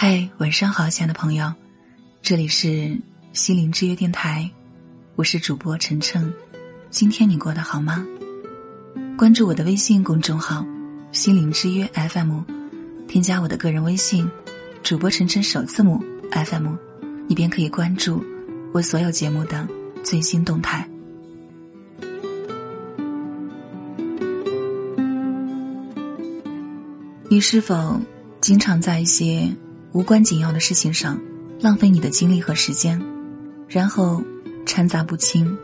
嗨，晚上好，亲爱的朋友，这里是心灵之约电台，我是主播晨晨。今天你过得好吗？关注我的微信公众号“心灵之约 FM”，添加我的个人微信“主播晨晨”首字母 FM，你便可以关注我所有节目的最新动态。你是否经常在一些？无关紧要的事情上浪费你的精力和时间，然后掺杂不清。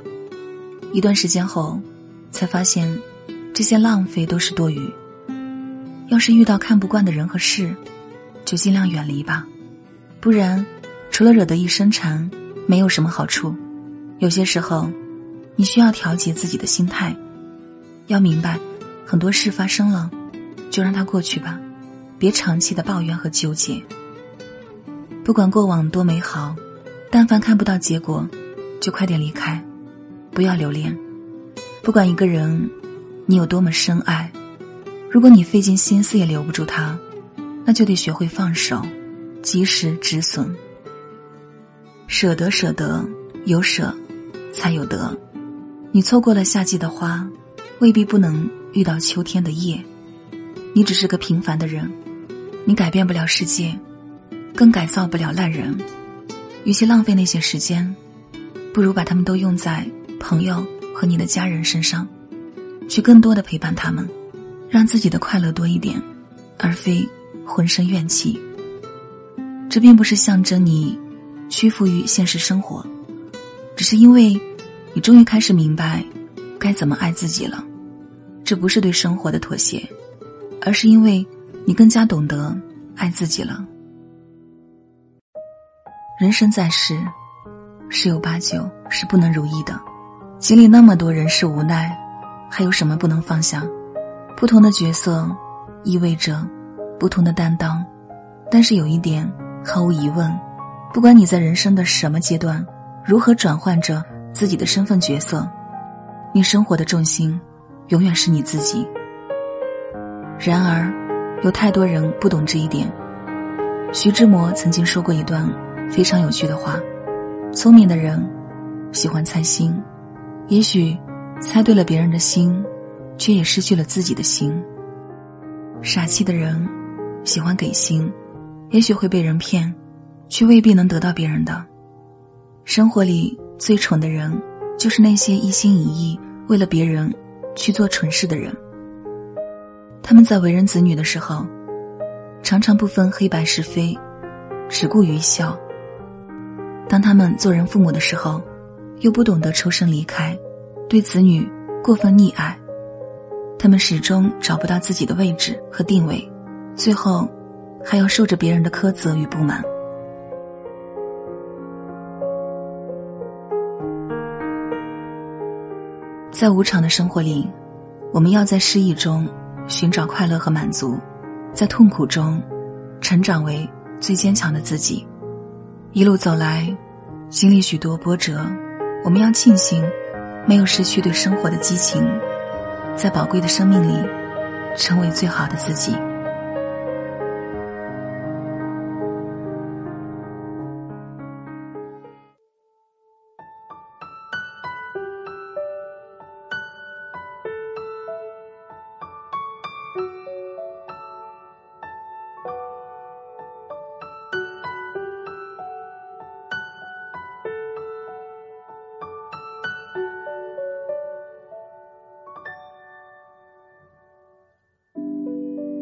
一段时间后，才发现这些浪费都是多余。要是遇到看不惯的人和事，就尽量远离吧，不然除了惹得一身馋，没有什么好处。有些时候，你需要调节自己的心态，要明白，很多事发生了，就让它过去吧，别长期的抱怨和纠结。不管过往多美好，但凡看不到结果，就快点离开，不要留恋。不管一个人你有多么深爱，如果你费尽心思也留不住他，那就得学会放手，及时止损。舍得，舍得，有舍，才有得。你错过了夏季的花，未必不能遇到秋天的叶。你只是个平凡的人，你改变不了世界。更改造不了烂人，与其浪费那些时间，不如把他们都用在朋友和你的家人身上，去更多的陪伴他们，让自己的快乐多一点，而非浑身怨气。这并不是象征你屈服于现实生活，只是因为你终于开始明白该怎么爱自己了。这不是对生活的妥协，而是因为你更加懂得爱自己了。人生在世，十有八九是不能如意的。经历那么多人事无奈，还有什么不能放下？不同的角色意味着不同的担当，但是有一点毫无疑问：不管你在人生的什么阶段，如何转换着自己的身份角色，你生活的重心永远是你自己。然而，有太多人不懂这一点。徐志摩曾经说过一段。非常有趣的话，聪明的人喜欢猜心，也许猜对了别人的心，却也失去了自己的心。傻气的人喜欢给心，也许会被人骗，却未必能得到别人的。生活里最蠢的人，就是那些一心一意为了别人去做蠢事的人。他们在为人子女的时候，常常不分黑白是非，只顾于笑。当他们做人父母的时候，又不懂得抽身离开，对子女过分溺爱，他们始终找不到自己的位置和定位，最后还要受着别人的苛责与不满。在无常的生活里，我们要在失意中寻找快乐和满足，在痛苦中成长为最坚强的自己。一路走来，经历许多波折，我们要庆幸没有失去对生活的激情，在宝贵的生命里，成为最好的自己。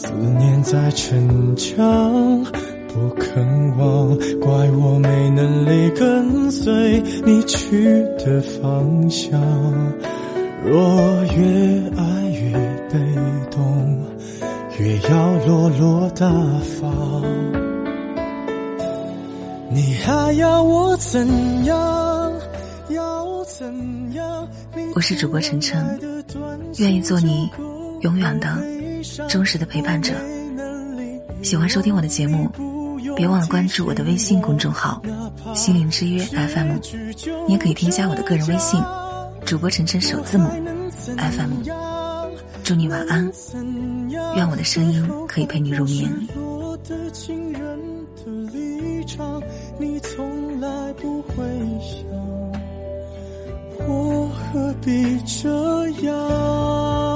思念在逞强，不肯忘，怪我没能力跟随你去的方向。若越爱越被动，越要落落大方。你还要我怎样？要怎样？我是主播晨晨，愿意做你永远的、忠实的陪伴者。喜欢收听我的节目，别忘了关注我的微信公众号“心灵之约 FM”，你也可以添加我的个人微信。主播晨晨首字母 FM，祝你晚安，愿我的声音可以陪你入眠。你从来不会想，我何必这样？